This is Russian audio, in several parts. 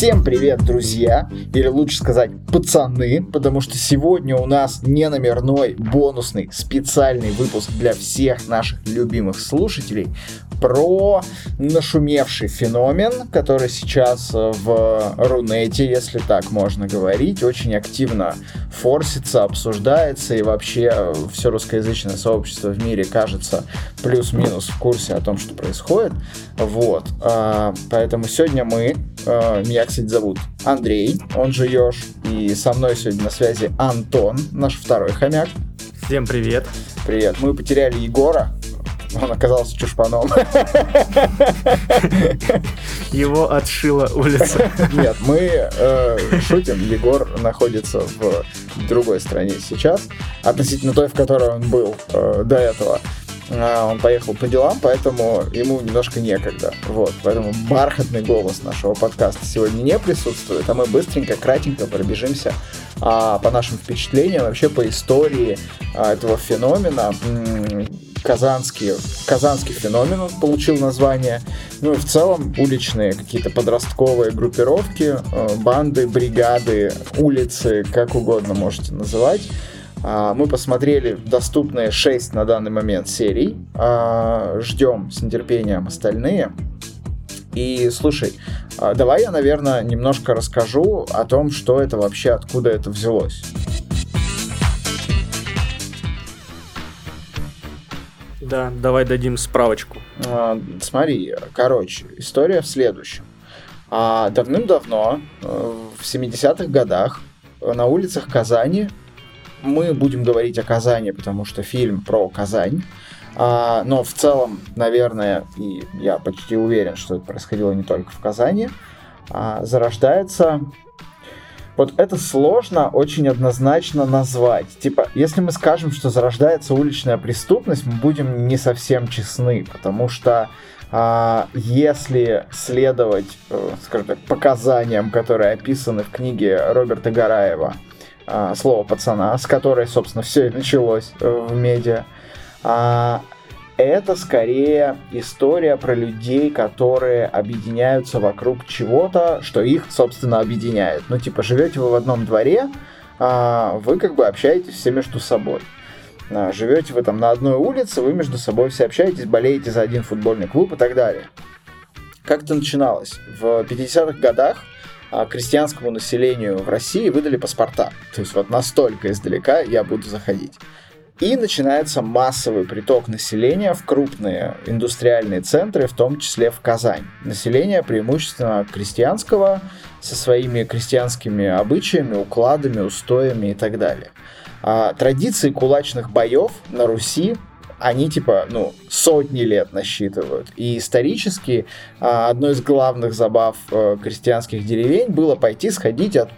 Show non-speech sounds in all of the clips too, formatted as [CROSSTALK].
Всем привет, друзья! Или лучше сказать, пацаны, потому что сегодня у нас не номерной, бонусный, специальный выпуск для всех наших любимых слушателей про нашумевший феномен, который сейчас э, в Рунете, если так можно говорить, очень активно форсится, обсуждается, и вообще все русскоязычное сообщество в мире кажется плюс-минус в курсе о том, что происходит. Вот. А, поэтому сегодня мы, а, меня, кстати, зовут Андрей, он же Ёж, и со мной сегодня на связи Антон, наш второй хомяк. Всем привет. Привет. Мы потеряли Егора, он оказался чушпаном. Его отшила улица. Нет, мы э, шутим. Егор находится в другой стране сейчас, относительно той, в которой он был э, до этого. А, он поехал по делам, поэтому ему немножко некогда. Вот, поэтому бархатный голос нашего подкаста сегодня не присутствует, а мы быстренько, кратенько пробежимся а, по нашим впечатлениям, вообще по истории а, этого феномена. Казанский, казанский феномен получил название. Ну и в целом уличные какие-то подростковые группировки, э, банды, бригады, улицы, как угодно можете называть мы посмотрели доступные 6 на данный момент серий. А, ждем с нетерпением остальные. И слушай, а, давай я, наверное, немножко расскажу о том, что это вообще, откуда это взялось. Да, давай дадим справочку. Смотри, короче, история в следующем. Давным-давно, э, в 70-х годах, на улицах Казани мы будем говорить о Казани, потому что фильм про Казань. А, но в целом, наверное, и я почти уверен, что это происходило не только в Казани, а, зарождается вот это сложно очень однозначно назвать. Типа, если мы скажем, что зарождается уличная преступность, мы будем не совсем честны, потому что а, если следовать, э, скажем так, показаниям, которые описаны в книге Роберта Гараева, а, слово пацана, с которой, собственно, все и началось э, в медиа. А, это скорее история про людей, которые объединяются вокруг чего-то, что их, собственно, объединяет. Ну, типа, живете вы в одном дворе, а, вы как бы общаетесь все между собой. А, живете вы там на одной улице, вы между собой все общаетесь, болеете за один футбольный клуб и так далее. Как это начиналось? В 50-х годах крестьянскому населению в России выдали паспорта. То есть вот настолько издалека я буду заходить. И начинается массовый приток населения в крупные индустриальные центры, в том числе в Казань. Население преимущественно крестьянского, со своими крестьянскими обычаями, укладами, устоями и так далее. А традиции кулачных боев на Руси они типа, ну, сотни лет насчитывают. И исторически а, одной из главных забав э, крестьянских деревень было пойти сходить от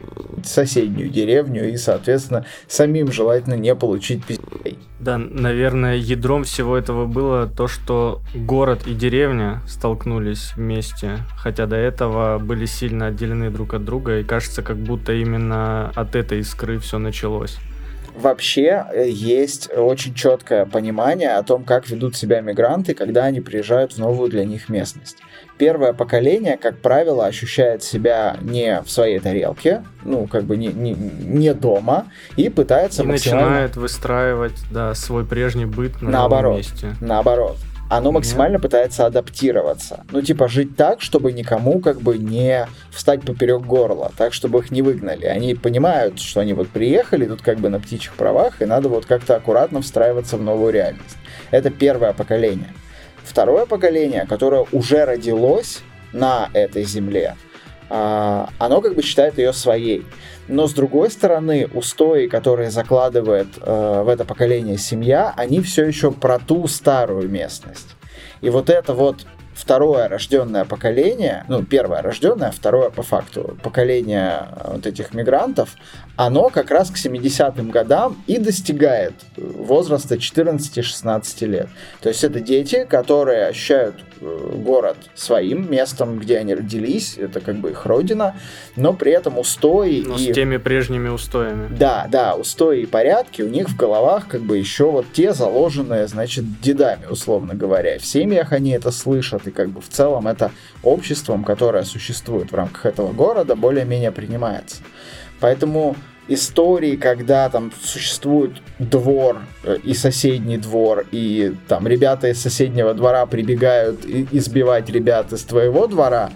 соседнюю деревню и, соответственно, самим желательно не получить пиздей. Да, наверное, ядром всего этого было то, что город и деревня столкнулись вместе, хотя до этого были сильно отделены друг от друга, и кажется, как будто именно от этой искры все началось вообще э, есть очень четкое понимание о том, как ведут себя мигранты, когда они приезжают в новую для них местность. Первое поколение, как правило, ощущает себя не в своей тарелке, ну, как бы не, не, не дома, и пытается и максимально... начинает выстраивать, да, свой прежний быт на наоборот, новом месте. Наоборот оно максимально Нет. пытается адаптироваться. Ну, типа, жить так, чтобы никому как бы не встать поперек горла, так, чтобы их не выгнали. Они понимают, что они вот приехали тут как бы на птичьих правах, и надо вот как-то аккуратно встраиваться в новую реальность. Это первое поколение. Второе поколение, которое уже родилось на этой земле, а, оно как бы считает ее своей. Но с другой стороны, устои, которые закладывает э, в это поколение семья, они все еще про ту старую местность. И вот это вот второе рожденное поколение, ну, первое рожденное, второе по факту поколение э, вот этих мигрантов, оно как раз к 70-м годам и достигает возраста 14-16 лет. То есть это дети, которые ощущают э, город своим местом, где они родились, это как бы их родина, но при этом устои но и... с теми прежними устоями. Да, да, устои и порядки у них в головах как бы еще вот те заложенные, значит, дедами, условно говоря. В семьях они это слышат, и как бы в целом это обществом, которое существует в рамках этого города, более-менее принимается. Поэтому истории, когда там существует двор э, и соседний двор, и там ребята из соседнего двора прибегают избивать ребят из твоего двора,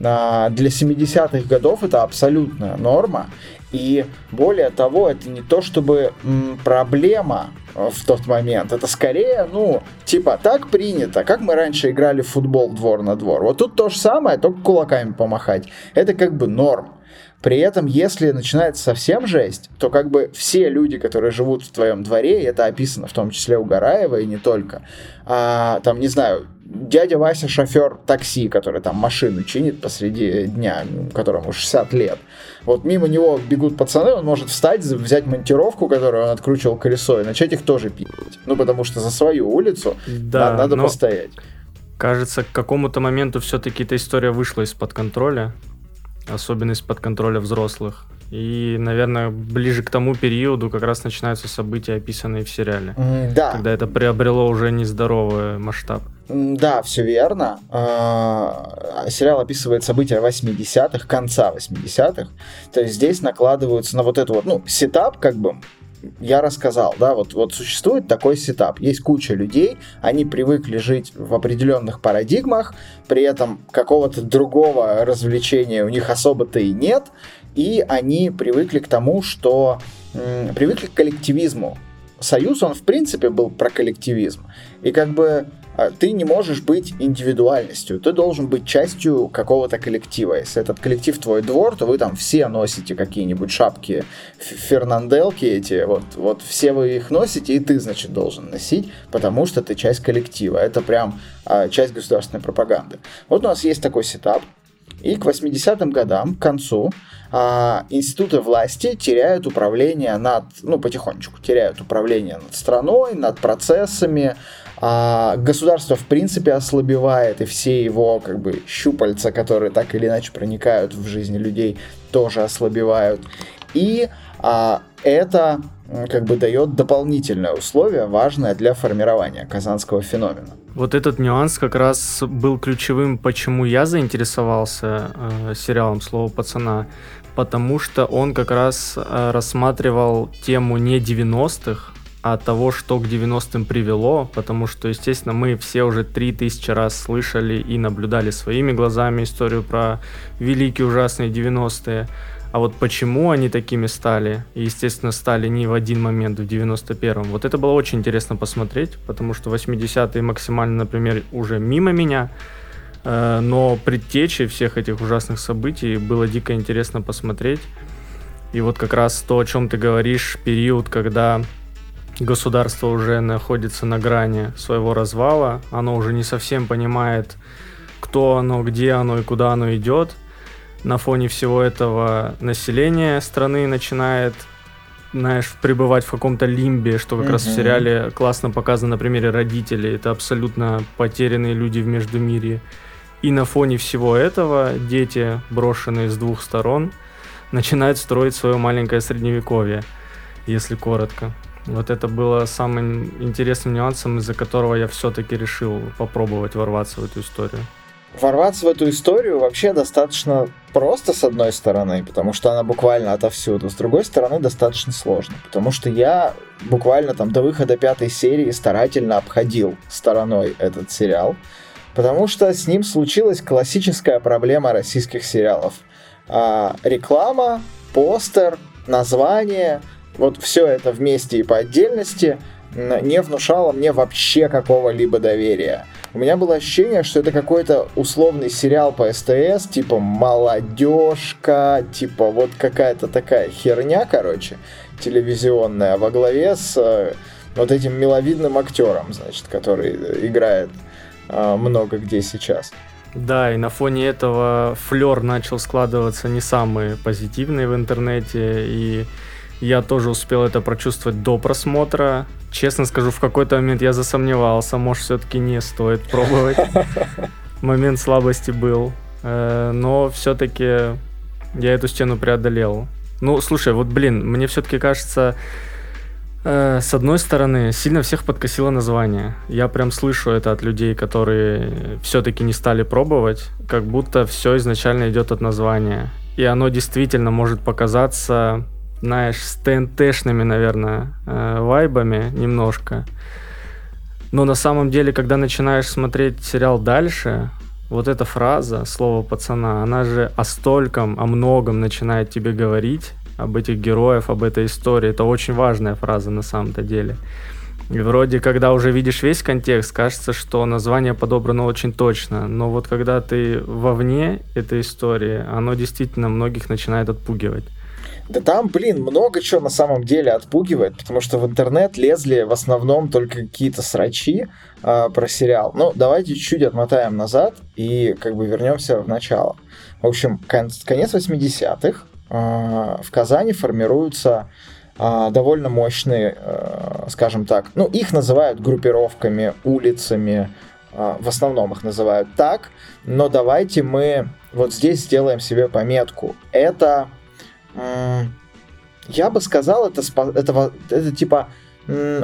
а, для 70-х годов это абсолютная норма. И более того, это не то чтобы проблема э, в тот момент. Это скорее, ну, типа, так принято, как мы раньше играли в футбол двор на двор. Вот тут то же самое, только кулаками помахать. Это как бы норм. При этом, если начинается совсем жесть, то как бы все люди, которые живут в твоем дворе, и это описано в том числе у Гараева и не только, а, там, не знаю, дядя Вася шофер такси, который там машину чинит посреди дня, которому 60 лет. Вот мимо него бегут пацаны, он может встать, взять монтировку, которую он откручивал колесо, и начать их тоже пить. Ну, потому что за свою улицу да, надо, надо постоять. Кажется, к какому-то моменту все-таки эта история вышла из-под контроля особенно из-под контроля взрослых. И, наверное, ближе к тому периоду как раз начинаются события, описанные в сериале. Да. Когда это приобрело уже нездоровый масштаб. Да, все верно. А, сериал описывает события 80-х, конца 80-х. То есть здесь накладываются на вот эту вот, ну, сетап, как бы, я рассказал, да, вот, вот существует такой сетап. Есть куча людей, они привыкли жить в определенных парадигмах, при этом какого-то другого развлечения у них особо-то и нет, и они привыкли к тому, что привыкли к коллективизму. Союз, он в принципе был про коллективизм. И как бы а, ты не можешь быть индивидуальностью, ты должен быть частью какого-то коллектива. Если этот коллектив твой двор, то вы там все носите какие-нибудь шапки фернанделки эти, вот, вот все вы их носите, и ты, значит, должен носить, потому что ты часть коллектива. Это прям а, часть государственной пропаганды. Вот у нас есть такой сетап, и к 80-м годам, к концу, а, институты власти теряют управление над, ну, потихонечку теряют управление над страной, над процессами, а государство в принципе ослабевает, и все его как бы щупальца, которые так или иначе проникают в жизнь людей, тоже ослабевают. И а, это как бы дает дополнительное условие, важное для формирования казанского феномена. Вот этот нюанс как раз был ключевым, почему я заинтересовался э, сериалом «Слово пацана», потому что он как раз э, рассматривал тему не 90-х, от того, что к 90-м привело, потому что, естественно, мы все уже 3000 раз слышали и наблюдали своими глазами историю про великие ужасные 90-е. А вот почему они такими стали, и, естественно, стали не в один момент, в 91-м, вот это было очень интересно посмотреть, потому что 80-е максимально, например, уже мимо меня, э, но предтечи всех этих ужасных событий было дико интересно посмотреть. И вот как раз то, о чем ты говоришь, период, когда государство уже находится на грани своего развала, оно уже не совсем понимает, кто оно, где оно и куда оно идет. На фоне всего этого население страны начинает знаешь, пребывать в каком-то лимбе, что как mm-hmm. раз в сериале классно показано на примере родителей. Это абсолютно потерянные люди в Междумирье. И на фоне всего этого дети, брошенные с двух сторон, начинают строить свое маленькое средневековье, если коротко. Вот это было самым интересным нюансом, из-за которого я все-таки решил попробовать ворваться в эту историю. Ворваться в эту историю вообще достаточно просто, с одной стороны, потому что она буквально отовсюду. С другой стороны, достаточно сложно, потому что я буквально там до выхода пятой серии старательно обходил стороной этот сериал, потому что с ним случилась классическая проблема российских сериалов. А, реклама, постер, название — вот все это вместе и по отдельности не внушало мне вообще какого-либо доверия. У меня было ощущение, что это какой-то условный сериал по СТС, типа молодежка, типа вот какая-то такая херня, короче, телевизионная, во главе с э, вот этим миловидным актером, значит, который играет э, много где сейчас. Да, и на фоне этого флер начал складываться не самый позитивный в интернете, и я тоже успел это прочувствовать до просмотра. Честно скажу, в какой-то момент я засомневался, может, все-таки не стоит пробовать. [LAUGHS] Момент слабости был. Э, но все-таки я эту стену преодолел. Ну, слушай, вот, блин, мне все-таки кажется, Э, с одной стороны, сильно всех подкосило название. Я прям слышу это от людей, которые все-таки не стали пробовать, как будто все изначально идет от названия. И оно действительно может показаться, знаешь, с ТНТшными, наверное, э, вайбами немножко. Но на самом деле, когда начинаешь смотреть сериал дальше, вот эта фраза, слово пацана, она же о стольком, о многом начинает тебе говорить, об этих героев, об этой истории. Это очень важная фраза на самом-то деле. И вроде, когда уже видишь весь контекст, кажется, что название подобрано очень точно. Но вот когда ты вовне этой истории, оно действительно многих начинает отпугивать. Да там, блин, много чего на самом деле отпугивает, потому что в интернет лезли в основном только какие-то срачи э, про сериал. Ну, давайте чуть-чуть отмотаем назад и как бы вернемся в начало. В общем, кон- конец 80-х, а, в Казани формируются а, довольно мощные, а, скажем так, ну, их называют группировками, улицами, в основном их называют так, но давайте мы вот здесь сделаем себе пометку. Это, я бы сказал, это, это, это типа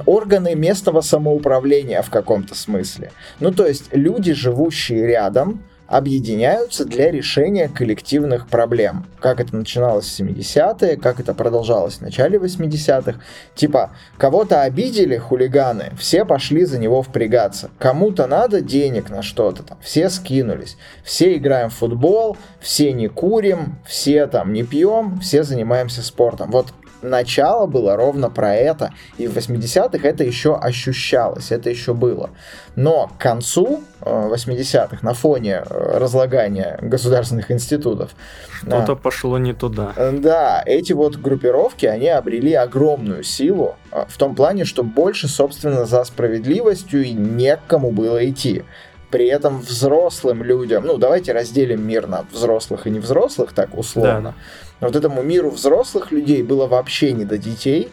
органы местного самоуправления в каком-то смысле. Ну, то есть люди, живущие рядом, объединяются для решения коллективных проблем. Как это начиналось в 70-е, как это продолжалось в начале 80-х. Типа, кого-то обидели хулиганы, все пошли за него впрягаться. Кому-то надо денег на что-то там, все скинулись. Все играем в футбол, все не курим, все там не пьем, все занимаемся спортом. Вот начало было ровно про это, и в 80-х это еще ощущалось, это еще было. Но к концу 80-х, э, на фоне э, разлагания государственных институтов... Что-то а, пошло не туда. Э, да, эти вот группировки, они обрели огромную силу в том плане, что больше, собственно, за справедливостью и некому было идти. При этом взрослым людям, ну давайте разделим мир на взрослых и невзрослых, так условно. Да. Вот этому миру взрослых людей было вообще не до детей,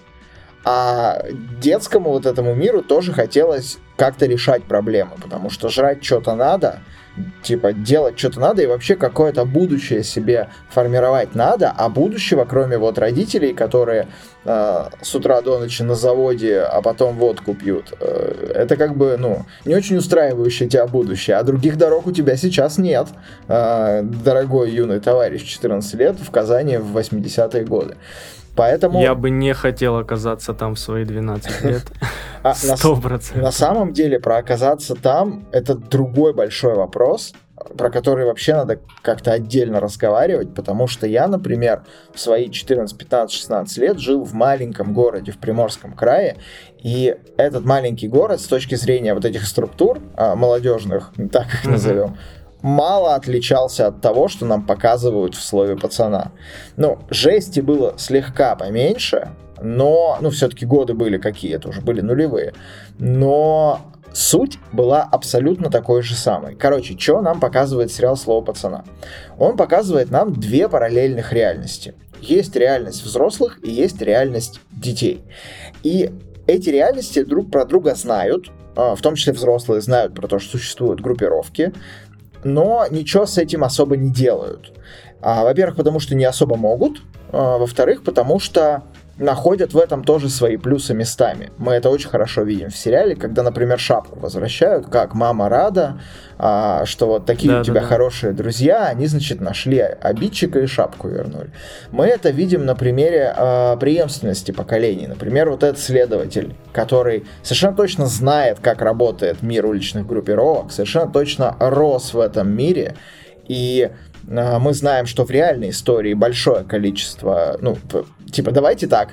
а детскому вот этому миру тоже хотелось как-то решать проблемы, потому что жрать что-то надо, типа делать что-то надо и вообще какое-то будущее себе формировать надо, а будущего, кроме вот родителей, которые э, с утра до ночи на заводе, а потом водку пьют, э, это как бы, ну, не очень устраивающее тебя будущее, а других дорог у тебя сейчас нет, э, дорогой юный товарищ 14 лет в Казани в 80-е годы. Поэтому... Я бы не хотел оказаться там в свои 12 [LAUGHS] лет. А, [LAUGHS] Сто процентов. На самом деле, про оказаться там, это другой большой вопрос, про который вообще надо как-то отдельно разговаривать, потому что я, например, в свои 14, 15, 16 лет жил в маленьком городе в Приморском крае, и этот маленький город с точки зрения вот этих структур а, молодежных, так их назовем, мало отличался от того, что нам показывают в слове пацана. Ну, жести было слегка поменьше, но, ну, все-таки годы были какие-то, уже были нулевые. Но суть была абсолютно такой же самой. Короче, что нам показывает сериал «Слово пацана»? Он показывает нам две параллельных реальности. Есть реальность взрослых и есть реальность детей. И эти реальности друг про друга знают, а, в том числе взрослые знают про то, что существуют группировки, но ничего с этим особо не делают. А, во-первых, потому что не особо могут, а, во-вторых, потому что находят в этом тоже свои плюсы местами. Мы это очень хорошо видим в сериале, когда, например, шапку возвращают, как мама рада, а, что вот такие да, у тебя да, да. хорошие друзья, они, значит, нашли обидчика и шапку вернули. Мы это видим на примере а, преемственности поколений. Например, вот этот следователь, который совершенно точно знает, как работает мир уличных группировок, совершенно точно рос в этом мире, и мы знаем, что в реальной истории большое количество, ну, типа, давайте так,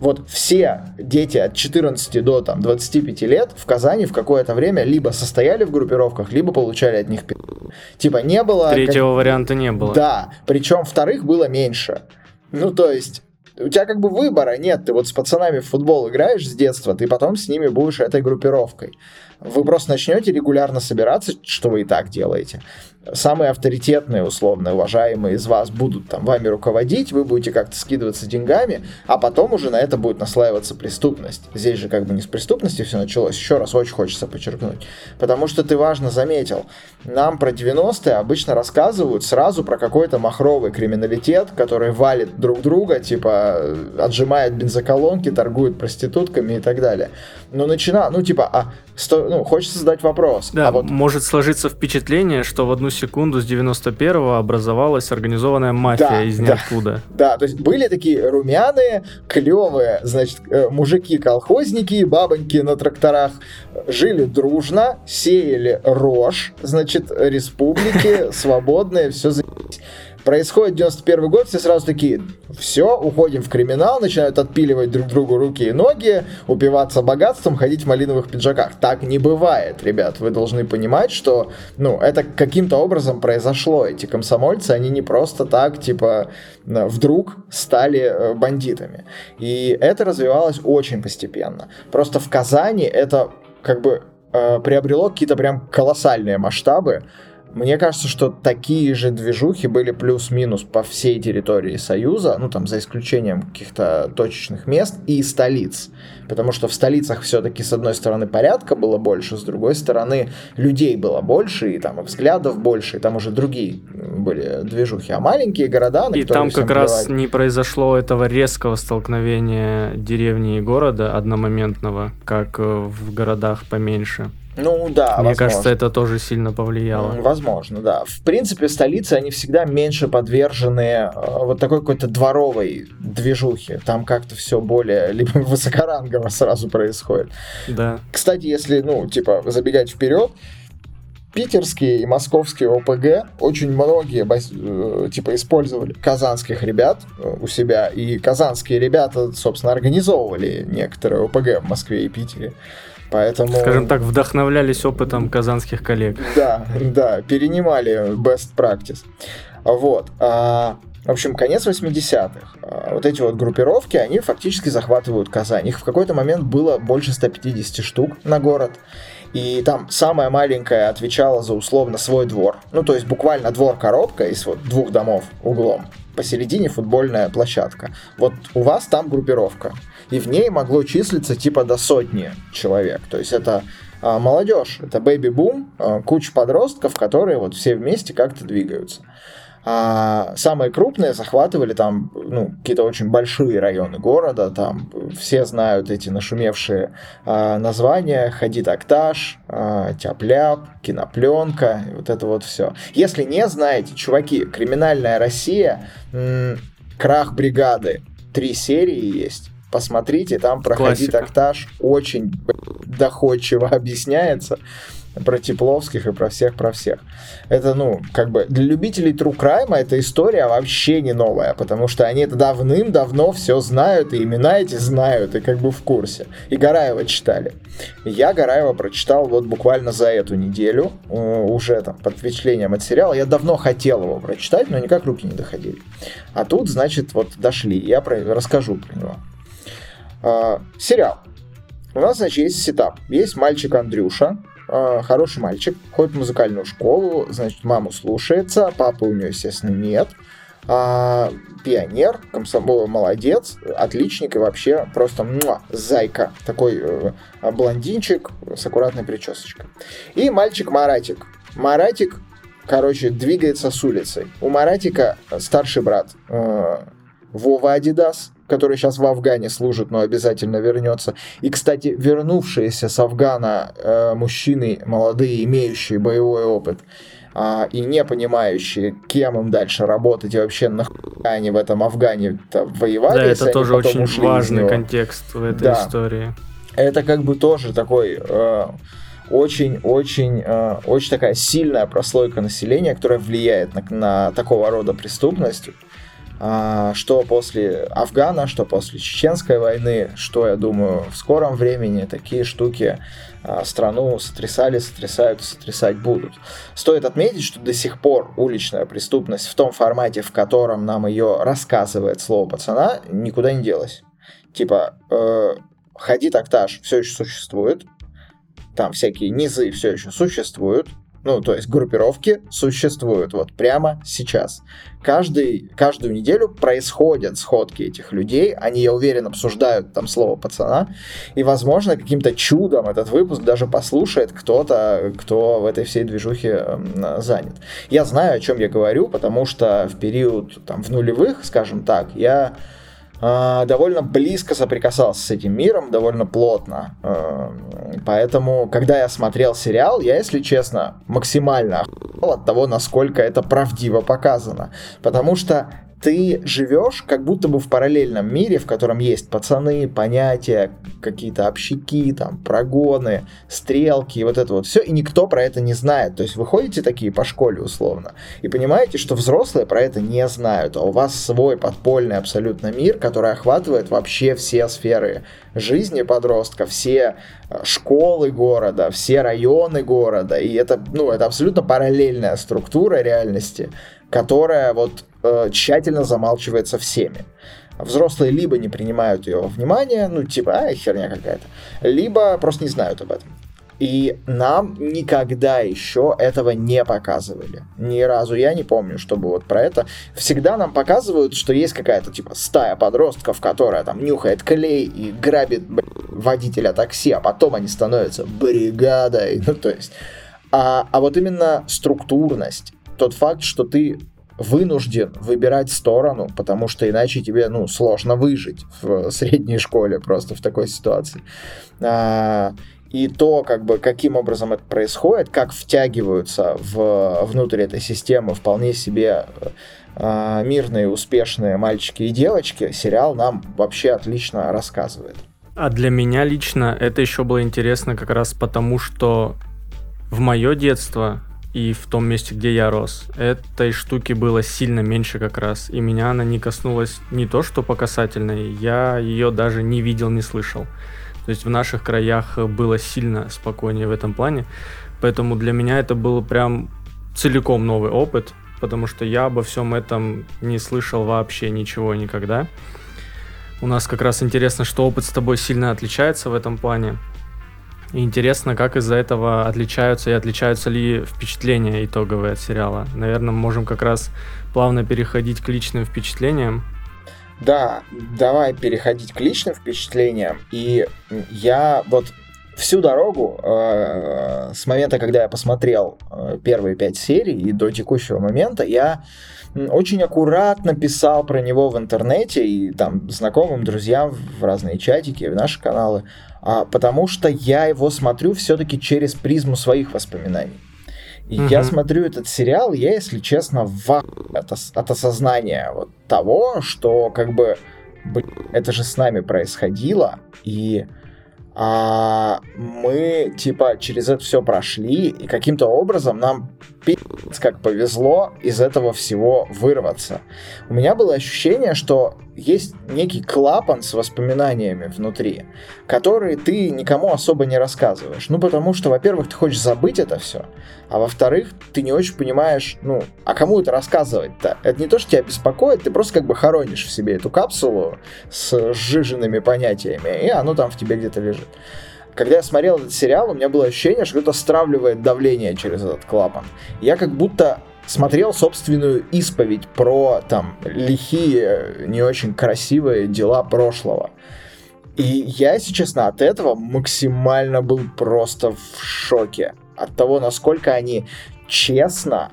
вот все дети от 14 до там, 25 лет в Казани в какое-то время либо состояли в группировках, либо получали от них пи***. Типа, не было... Третьего как... варианта не было. Да, причем вторых было меньше. Ну, то есть, у тебя как бы выбора нет. Ты вот с пацанами в футбол играешь с детства, ты потом с ними будешь этой группировкой. вы просто начнете регулярно собираться, что вы и так делаете. Самые авторитетные, условно уважаемые из вас будут там вами руководить, вы будете как-то скидываться деньгами, а потом уже на это будет наслаиваться преступность. Здесь же как бы не с преступности все началось, еще раз очень хочется подчеркнуть. Потому что ты важно заметил, нам про 90-е обычно рассказывают сразу про какой-то махровый криминалитет, который валит друг друга, типа отжимает бензоколонки, торгует проститутками и так далее. Но начина, ну типа, а сто, ну, хочется задать вопрос. Да, а вот может сложиться впечатление, что в одну секунду с 91-го образовалась организованная мафия Да, из да. ниоткуда. Да, то есть были такие румяные, клевые, значит, э, мужики-колхозники, бабоньки на тракторах, жили дружно, сеяли рожь, значит, республики, [LAUGHS] свободные, все заебись. Происходит 91 год, все сразу такие, все, уходим в криминал, начинают отпиливать друг другу руки и ноги, упиваться богатством, ходить в малиновых пиджаках. Так не бывает, ребят. Вы должны понимать, что, ну, это каким-то образом произошло. Эти комсомольцы, они не просто так, типа, э, вдруг стали э, бандитами. И это развивалось очень постепенно. Просто в Казани это как бы э, приобрело какие-то прям колоссальные масштабы. Мне кажется, что такие же движухи были плюс-минус по всей территории Союза, ну там за исключением каких-то точечных мест и столиц. Потому что в столицах все-таки с одной стороны порядка было больше, с другой стороны людей было больше, и там и взглядов больше, и там уже другие были движухи. А маленькие города, И там как раз плевать. не произошло этого резкого столкновения деревни и города одномоментного, как э, в городах поменьше. Ну да, Мне возможно. кажется, это тоже сильно повлияло. Возможно, да. В принципе, столицы, они всегда меньше подвержены э, вот такой какой-то дворовой движухе. Там как-то все более [LAUGHS] либо высокорангово сразу происходит. Да. Кстати, если, ну, типа, забегать вперед, питерские и московские ОПГ очень многие, э, типа, использовали казанских ребят э, у себя, и казанские ребята, собственно, организовывали некоторые ОПГ в Москве и Питере. Поэтому... Скажем так, вдохновлялись опытом казанских коллег. Да, да, перенимали best practice. Вот. а, в общем, конец 80-х. А, Вот эти вот группировки, они фактически захватывают Казань. Их в какой-то момент было больше 150 штук на город. И там самая маленькая отвечала за условно свой двор. Ну, то есть буквально двор-коробка из вот двух домов углом. Посередине футбольная площадка. Вот у вас там группировка. И в ней могло числиться типа до сотни человек. То есть это а, молодежь, это бэби-бум, а, куча подростков, которые вот все вместе как-то двигаются. А самые крупные захватывали там ну, какие-то очень большие районы города, там все знают эти нашумевшие а, названия, Ходит Акташ, а, Тяп-ляп, Кинопленка, вот это вот все. Если не знаете, чуваки, Криминальная Россия, м, Крах бригады, три серии есть. Посмотрите, там про Ходит Классика. Акташ очень доходчиво [LAUGHS] объясняется про Тепловских и про всех, про всех. Это, ну, как бы для любителей True Crime эта история вообще не новая, потому что они это давным-давно все знают, и имена эти знают, и как бы в курсе. И Гараева читали. Я Гараева прочитал вот буквально за эту неделю, уже там под впечатлением от сериала. Я давно хотел его прочитать, но никак руки не доходили. А тут, значит, вот дошли. Я про, расскажу про него. А, сериал. У нас, значит, есть сетап. Есть мальчик Андрюша, а, хороший мальчик, ходит в музыкальную школу, значит, маму слушается, папы у него, естественно, нет. А, пионер, комсомол, молодец, отличник и вообще просто муа, зайка. Такой э, блондинчик с аккуратной причесочкой. И мальчик Маратик. Маратик, короче, двигается с улицы. У Маратика старший брат э, Вова Адидас, который сейчас в Афгане служит, но обязательно вернется. И, кстати, вернувшиеся с Афгана э, мужчины, молодые, имеющие боевой опыт, а, и не понимающие, кем им дальше работать и вообще нахуй они в этом Афгане воевали. Да, это тоже очень важный контекст в этой Да. истории. Это как бы тоже такой э, очень-очень э, очень такая сильная прослойка населения, которая влияет на, на такого рода преступность. А, что после Афгана, что после Чеченской войны, что, я думаю, в скором времени такие штуки а, страну сотрясали, сотрясают и сотрясать будут. Стоит отметить, что до сих пор уличная преступность в том формате, в котором нам ее рассказывает слово пацана, никуда не делась. Типа, э, ходи тактаж все еще существует, там всякие низы все еще существуют, ну, то есть группировки существуют вот прямо сейчас. Каждый, каждую неделю происходят сходки этих людей, они, я уверен, обсуждают там слово пацана, и, возможно, каким-то чудом этот выпуск даже послушает кто-то, кто в этой всей движухе э, занят. Я знаю, о чем я говорю, потому что в период там в нулевых, скажем так, я довольно близко соприкасался с этим миром, довольно плотно. А, поэтому, когда я смотрел сериал, я, если честно, максимально от того, насколько это правдиво показано. Потому что ты живешь как будто бы в параллельном мире, в котором есть пацаны, понятия, какие-то общики, там, прогоны, стрелки, вот это вот все, и никто про это не знает. То есть вы ходите такие по школе условно, и понимаете, что взрослые про это не знают, а у вас свой подпольный абсолютно мир, который охватывает вообще все сферы жизни подростка, все э, школы города, все районы города, и это, ну, это абсолютно параллельная структура реальности, которая вот э, тщательно замалчивается всеми. Взрослые либо не принимают ее во внимание, ну типа, а, херня какая-то, либо просто не знают об этом. И нам никогда еще этого не показывали. Ни разу я не помню, чтобы вот про это. Всегда нам показывают, что есть какая-то типа стая подростков, которая там нюхает клей и грабит водителя такси, а потом они становятся бригадой. [LAUGHS] Ну то есть. А, а вот именно структурность, тот факт, что ты вынужден выбирать сторону, потому что иначе тебе, ну, сложно выжить в средней школе просто в такой ситуации. А, и то, как бы, каким образом это происходит, как втягиваются в, внутрь этой системы вполне себе а, мирные, успешные мальчики и девочки, сериал нам вообще отлично рассказывает. А для меня лично это еще было интересно как раз потому, что в мое детство и в том месте, где я рос. Этой штуки было сильно меньше как раз, и меня она не коснулась не то, что по касательной, я ее даже не видел, не слышал. То есть в наших краях было сильно спокойнее в этом плане, поэтому для меня это был прям целиком новый опыт, потому что я обо всем этом не слышал вообще ничего никогда. У нас как раз интересно, что опыт с тобой сильно отличается в этом плане. Интересно, как из-за этого отличаются и отличаются ли впечатления итоговые от сериала. Наверное, можем как раз плавно переходить к личным впечатлениям. Да, давай переходить к личным впечатлениям. И я вот всю дорогу э, с момента, когда я посмотрел э, первые пять серий и до текущего момента, я очень аккуратно писал про него в интернете и там знакомым, друзьям в разные чатики, в наши каналы а, потому что я его смотрю все-таки через призму своих воспоминаний. И угу. я смотрю этот сериал, я, если честно, в от, от осознания вот того, что как бы блин, это же с нами происходило, и а, мы типа через это все прошли, и каким-то образом нам пи***ц как повезло из этого всего вырваться. У меня было ощущение, что есть некий клапан с воспоминаниями внутри, которые ты никому особо не рассказываешь. Ну, потому что, во-первых, ты хочешь забыть это все, а во-вторых, ты не очень понимаешь, ну, а кому это рассказывать-то? Это не то, что тебя беспокоит, ты просто как бы хоронишь в себе эту капсулу с сжиженными понятиями, и оно там в тебе где-то лежит когда я смотрел этот сериал, у меня было ощущение, что кто-то стравливает давление через этот клапан. Я как будто смотрел собственную исповедь про там лихие, не очень красивые дела прошлого. И я, если честно, от этого максимально был просто в шоке. От того, насколько они честно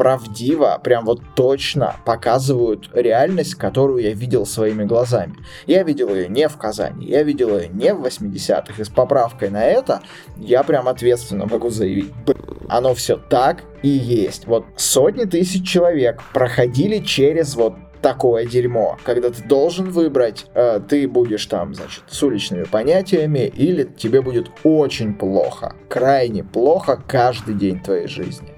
правдиво, прям вот точно показывают реальность, которую я видел своими глазами. Я видел ее не в Казани, я видел ее не в 80-х, и с поправкой на это я прям ответственно могу заявить, оно все так и есть. Вот сотни тысяч человек проходили через вот такое дерьмо, когда ты должен выбрать, э, ты будешь там, значит, с уличными понятиями, или тебе будет очень плохо, крайне плохо каждый день твоей жизни.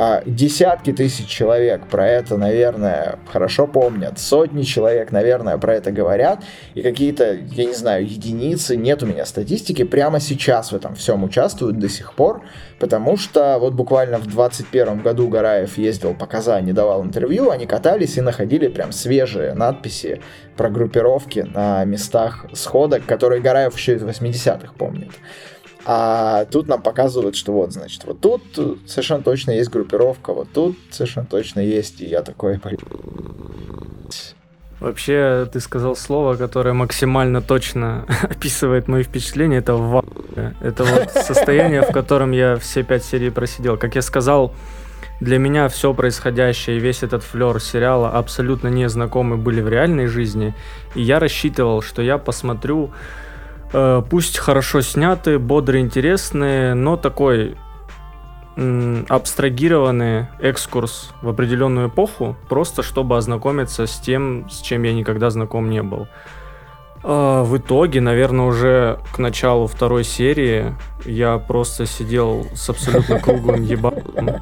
А, десятки тысяч человек про это, наверное, хорошо помнят. Сотни человек, наверное, про это говорят. И какие-то, я не знаю, единицы, нет у меня статистики, прямо сейчас в этом всем участвуют до сих пор. Потому что вот буквально в 21 году Гараев ездил по Казани, давал интервью, они катались и находили прям свежие надписи про группировки на местах сходок, которые Гараев еще из 80-х помнит. А тут нам показывают, что вот, значит, вот тут совершенно точно есть группировка, вот тут совершенно точно есть, и я такой, Вообще, ты сказал слово, которое максимально точно [LAUGHS] описывает мои впечатления, это ва. Это вот состояние, в котором я все пять серий просидел. Как я сказал, для меня все происходящее и весь этот флер сериала абсолютно незнакомы были в реальной жизни. И я рассчитывал, что я посмотрю, э, пусть хорошо снятый, бодрый, интересный, но такой абстрагированный экскурс в определенную эпоху, просто чтобы ознакомиться с тем, с чем я никогда знаком не был. А, в итоге, наверное, уже к началу второй серии я просто сидел с абсолютно круглым [LAUGHS] ебаном,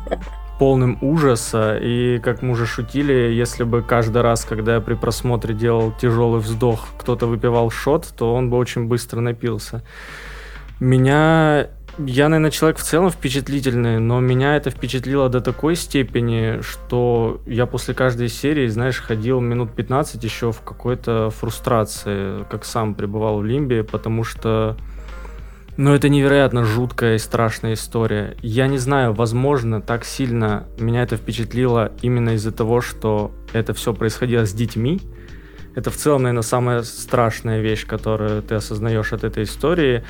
полным ужаса. И, как мы уже шутили, если бы каждый раз, когда я при просмотре делал тяжелый вздох, кто-то выпивал шот, то он бы очень быстро напился. Меня я, наверное, человек в целом впечатлительный, но меня это впечатлило до такой степени, что я после каждой серии, знаешь, ходил минут 15 еще в какой-то фрустрации, как сам пребывал в Лимбе, потому что ну, это невероятно жуткая и страшная история. Я не знаю, возможно, так сильно меня это впечатлило именно из-за того, что это все происходило с детьми. Это в целом, наверное, самая страшная вещь, которую ты осознаешь от этой истории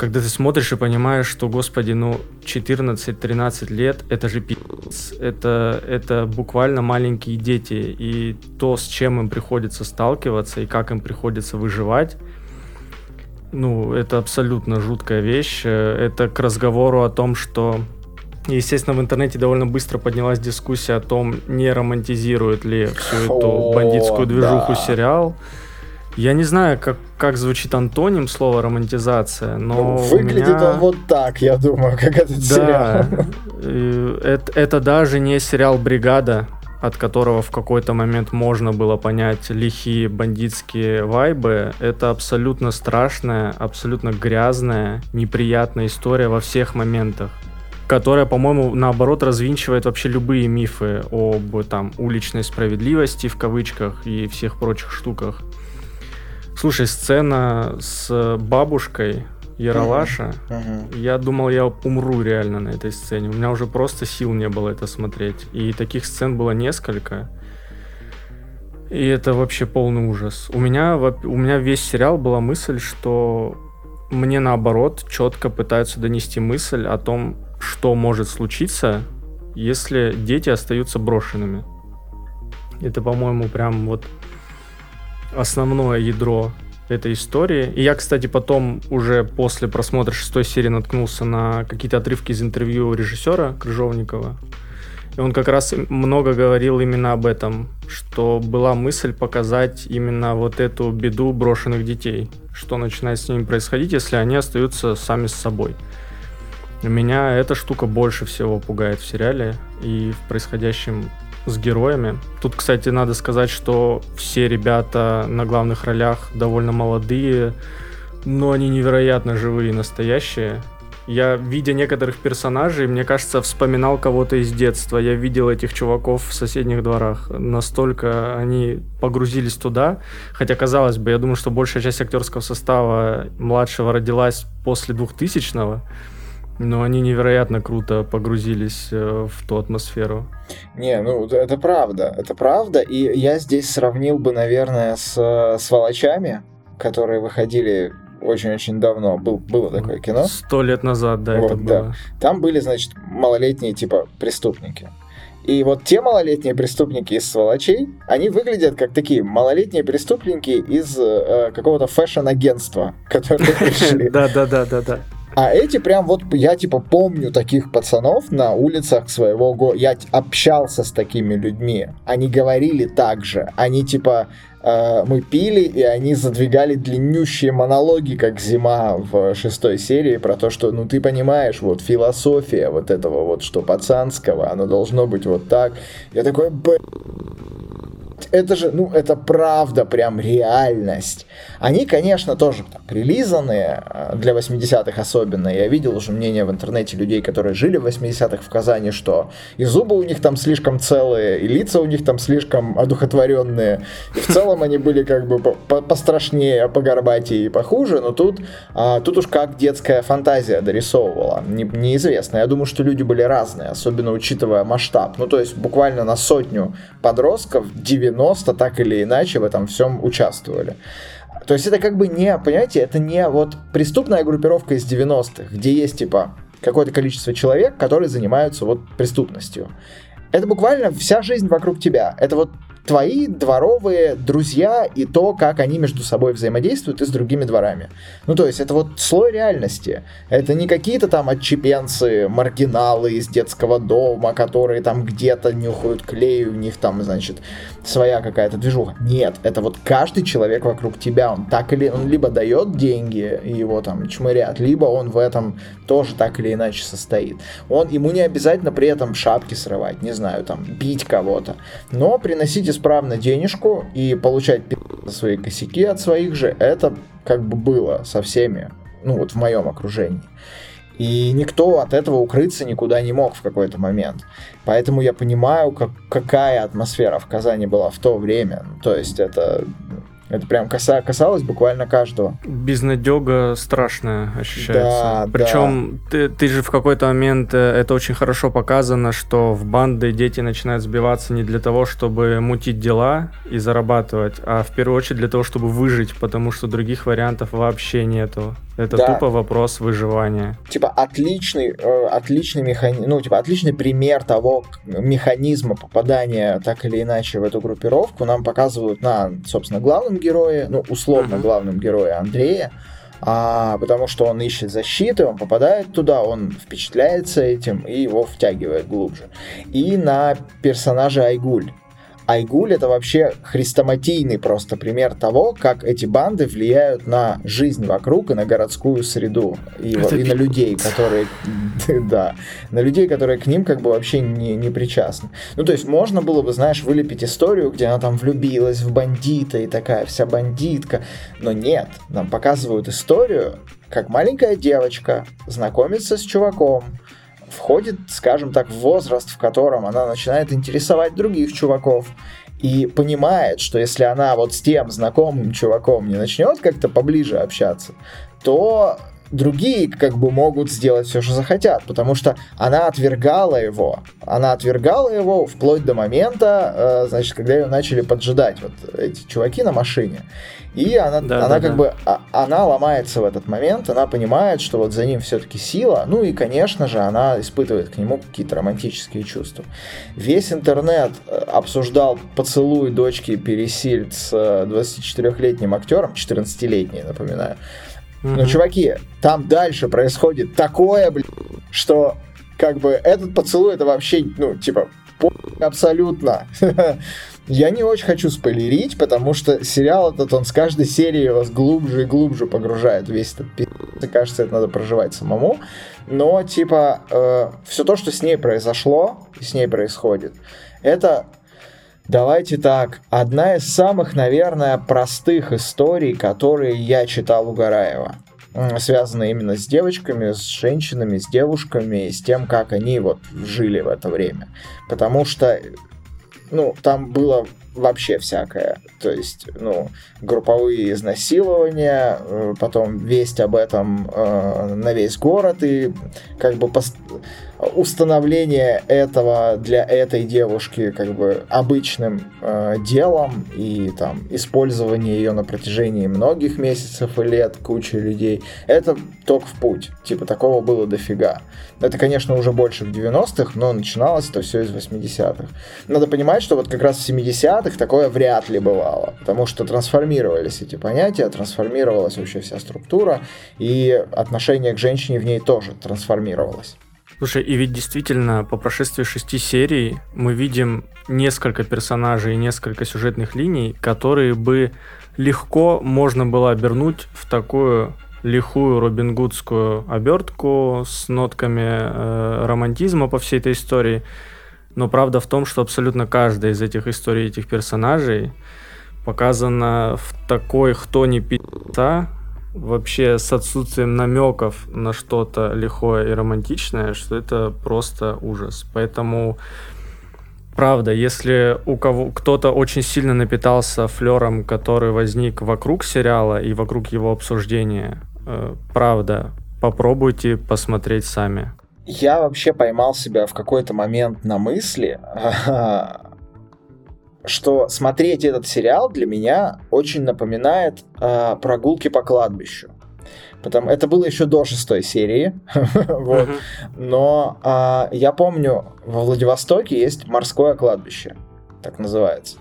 когда ты смотришь и понимаешь, что, господи, ну, 14-13 лет, это же пи***ц, это, это буквально маленькие дети, и то, с чем им приходится сталкиваться, и как им приходится выживать, ну, это абсолютно жуткая вещь. Это к разговору о том, что Естественно, в интернете довольно быстро поднялась дискуссия о том, не романтизирует ли всю эту бандитскую движуху да. сериал. Я не знаю, как, как звучит антоним слова романтизация, но ну, выглядит меня... он вот так, я думаю, как этот да, сериал. Это, это даже не сериал Бригада, от которого в какой-то момент можно было понять лихие бандитские вайбы. Это абсолютно страшная, абсолютно грязная, неприятная история во всех моментах которая, по-моему, наоборот развинчивает вообще любые мифы об там уличной справедливости в кавычках и всех прочих штуках. Слушай, сцена с бабушкой Яралаша, я думал, я умру реально на этой сцене. У меня уже просто сил не было это смотреть. И таких сцен было несколько. И это вообще полный ужас. У меня, у меня весь сериал была мысль, что мне наоборот четко пытаются донести мысль о том, что может случиться, если дети остаются брошенными. Это, по-моему, прям вот основное ядро этой истории. И я, кстати, потом уже после просмотра шестой серии наткнулся на какие-то отрывки из интервью режиссера Крыжовникова. И он как раз много говорил именно об этом, что была мысль показать именно вот эту беду брошенных детей, что начинает с ними происходить, если они остаются сами с собой. Меня эта штука больше всего пугает в сериале и в происходящем с героями. Тут, кстати, надо сказать, что все ребята на главных ролях довольно молодые, но они невероятно живые и настоящие. Я, видя некоторых персонажей, мне кажется, вспоминал кого-то из детства. Я видел этих чуваков в соседних дворах. Настолько они погрузились туда. Хотя, казалось бы, я думаю, что большая часть актерского состава младшего родилась после 2000-го. Но они невероятно круто погрузились э, в ту атмосферу. Не, ну это правда, это правда. И я здесь сравнил бы, наверное, с сволочами, которые выходили очень-очень давно. Был, было такое кино. Сто лет назад, да, вот, это да. было. Там были, значит, малолетние типа преступники. И вот те малолетние преступники из сволочей, они выглядят как такие малолетние преступники из э, какого-то фэшн-агентства, [LAUGHS] которые [LAUGHS] пришли. Да, да, да, да, да. А эти прям вот, я типа помню таких пацанов на улицах своего города. Я общался с такими людьми. Они говорили так же. Они типа, э, мы пили, и они задвигали длиннющие монологи, как зима в шестой серии, про то, что, ну ты понимаешь, вот философия вот этого вот, что пацанского, оно должно быть вот так. Я такой, это же, ну, это правда, прям реальность. Они, конечно, тоже там, прилизанные, э, для 80-х особенно. Я видел уже мнение в интернете людей, которые жили в 80-х в Казани, что и зубы у них там слишком целые, и лица у них там слишком одухотворенные. И в целом они были как бы пострашнее, погорбатее и похуже, но тут, а, тут уж как детская фантазия дорисовывала. Не, неизвестно. Я думаю, что люди были разные, особенно учитывая масштаб. Ну, то есть буквально на сотню подростков 90 так или иначе в этом всем участвовали. То есть это как бы не, понимаете, это не вот преступная группировка из 90-х, где есть типа какое-то количество человек, которые занимаются вот преступностью. Это буквально вся жизнь вокруг тебя. Это вот твои дворовые друзья и то, как они между собой взаимодействуют и с другими дворами. Ну, то есть это вот слой реальности. Это не какие-то там отчепенцы, маргиналы из детского дома, которые там где-то нюхают клей, у них там, значит, своя какая-то движуха. Нет, это вот каждый человек вокруг тебя, он так или он либо дает деньги, его там чмырят, либо он в этом тоже так или иначе состоит. Он, ему не обязательно при этом шапки срывать, не знаю, там, бить кого-то, но приносить исправно денежку и получать свои косяки от своих же, это как бы было со всеми, ну вот в моем окружении. И никто от этого укрыться никуда не мог в какой-то момент. Поэтому я понимаю, как, какая атмосфера в Казани была в то время. То есть это это прям каса, касалось буквально каждого. Безнадега страшная ощущается. Да, Причем да. Ты, ты же в какой-то момент, э, это очень хорошо показано, что в банды дети начинают сбиваться не для того, чтобы мутить дела и зарабатывать, а в первую очередь для того, чтобы выжить, потому что других вариантов вообще нету. Это да. тупо вопрос выживания. Типа отличный, э, отличный механизм, ну типа отличный пример того механизма попадания так или иначе в эту группировку нам показывают на, собственно, главном герое, ну условно uh-huh. главном герое Андрея, а, потому что он ищет защиты, он попадает туда, он впечатляется этим и его втягивает глубже. И на персонажа Айгуль, Айгуль это вообще хрестоматийный просто пример того, как эти банды влияют на жизнь вокруг и на городскую среду. И, это и на людей, которые... [LAUGHS] Да, на людей, которые к ним как бы вообще не, не причастны. Ну, то есть можно было бы, знаешь, вылепить историю, где она там влюбилась в бандита и такая вся бандитка. Но нет, нам показывают историю, как маленькая девочка знакомится с чуваком, входит, скажем так, в возраст, в котором она начинает интересовать других чуваков и понимает, что если она вот с тем знакомым чуваком не начнет как-то поближе общаться, то другие как бы могут сделать все, что захотят, потому что она отвергала его. Она отвергала его вплоть до момента, э, значит, когда ее начали поджидать вот эти чуваки на машине. И она, да, она да, как да. бы, а, она ломается в этот момент, она понимает, что вот за ним все-таки сила, ну и, конечно же, она испытывает к нему какие-то романтические чувства. Весь интернет э, обсуждал поцелуй дочки Пересильд с 24-летним э, актером, 14-летний, напоминаю. Mm-hmm. Но, чуваки, там дальше происходит такое, блин, что как бы этот поцелуй это вообще, ну, типа, абсолютно. [LAUGHS] Я не очень хочу спойлерить, потому что сериал этот, он с каждой серии вас глубже и глубже погружает весь этот пи***. Кажется, это надо проживать самому. Но, типа, э, все то, что с ней произошло, и с ней происходит, это Давайте так, одна из самых, наверное, простых историй, которые я читал у Гараева связаны именно с девочками, с женщинами, с девушками и с тем, как они вот жили в это время. Потому что ну, там было вообще всякое. То есть, ну, групповые изнасилования, э, потом весть об этом э, на весь город и как бы пост- установление этого для этой девушки как бы обычным э, делом и там использование ее на протяжении многих месяцев и лет кучи людей, это только в путь. Типа такого было дофига. Это, конечно, уже больше в 90-х, но начиналось это все из 80-х. Надо понимать, что вот как раз в 70-х такое вряд ли бывало, потому что трансформировались эти понятия, трансформировалась вообще вся структура, и отношение к женщине в ней тоже трансформировалось. Слушай, и ведь действительно по прошествии шести серий мы видим несколько персонажей и несколько сюжетных линий, которые бы легко можно было обернуть в такую лихую Робин Гудскую обертку с нотками э, романтизма по всей этой истории. Но правда в том, что абсолютно каждая из этих историй, этих персонажей показана в такой кто не пи***ца, вообще с отсутствием намеков на что-то лихое и романтичное, что это просто ужас. Поэтому правда, если у кого кто-то очень сильно напитался флером, который возник вокруг сериала и вокруг его обсуждения, э, правда, попробуйте посмотреть сами. Я вообще поймал себя в какой-то момент на мысли, [LAUGHS] что смотреть этот сериал для меня очень напоминает э, прогулки по кладбищу. Потому это было еще до шестой серии, [LAUGHS] вот. Но э, я помню, во Владивостоке есть морское кладбище, так называется.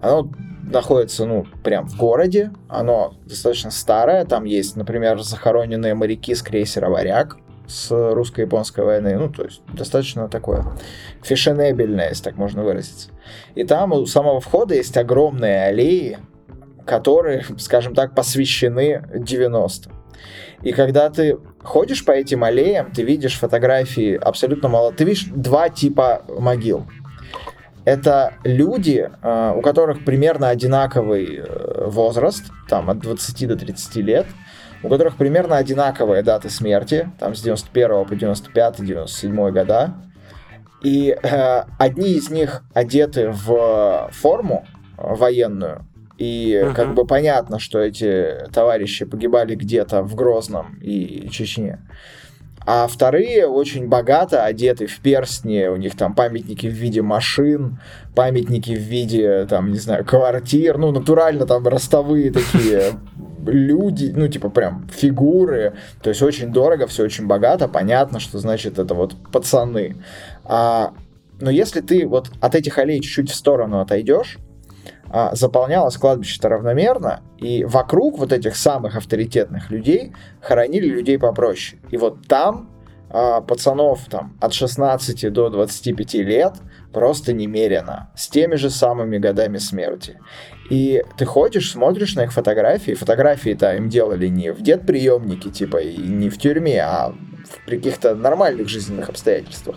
Оно находится, ну, прям в городе, оно достаточно старое, там есть, например, захороненные моряки с крейсера «Варяг», с русско-японской войны. Ну, то есть достаточно такое фешенебельное, если так можно выразиться. И там у самого входа есть огромные аллеи, которые, [LAUGHS] скажем так, посвящены 90 И когда ты ходишь по этим аллеям, ты видишь фотографии абсолютно мало. Ты видишь два типа могил. Это люди, э, у которых примерно одинаковый э, возраст, там от 20 до 30 лет, у которых примерно одинаковые даты смерти, там с 91 по 95-97 года. И э, одни из них одеты в форму военную, и uh-huh. как бы понятно, что эти товарищи погибали где-то в Грозном и Чечне. А вторые очень богато одеты в перстни, у них там памятники в виде машин, памятники в виде, там, не знаю, квартир, ну, натурально там ростовые такие люди, ну, типа, прям фигуры, то есть очень дорого, все очень богато, понятно, что значит это вот пацаны. А, но если ты вот от этих аллей чуть-чуть в сторону отойдешь, а, заполнялось кладбище-то равномерно, и вокруг вот этих самых авторитетных людей хоронили людей попроще. И вот там а, пацанов там от 16 до 25 лет просто немерено, с теми же самыми годами смерти. И ты ходишь, смотришь на их фотографии, фотографии-то им делали не в дед-приемнике, типа, и не в тюрьме, а в каких-то нормальных жизненных обстоятельствах.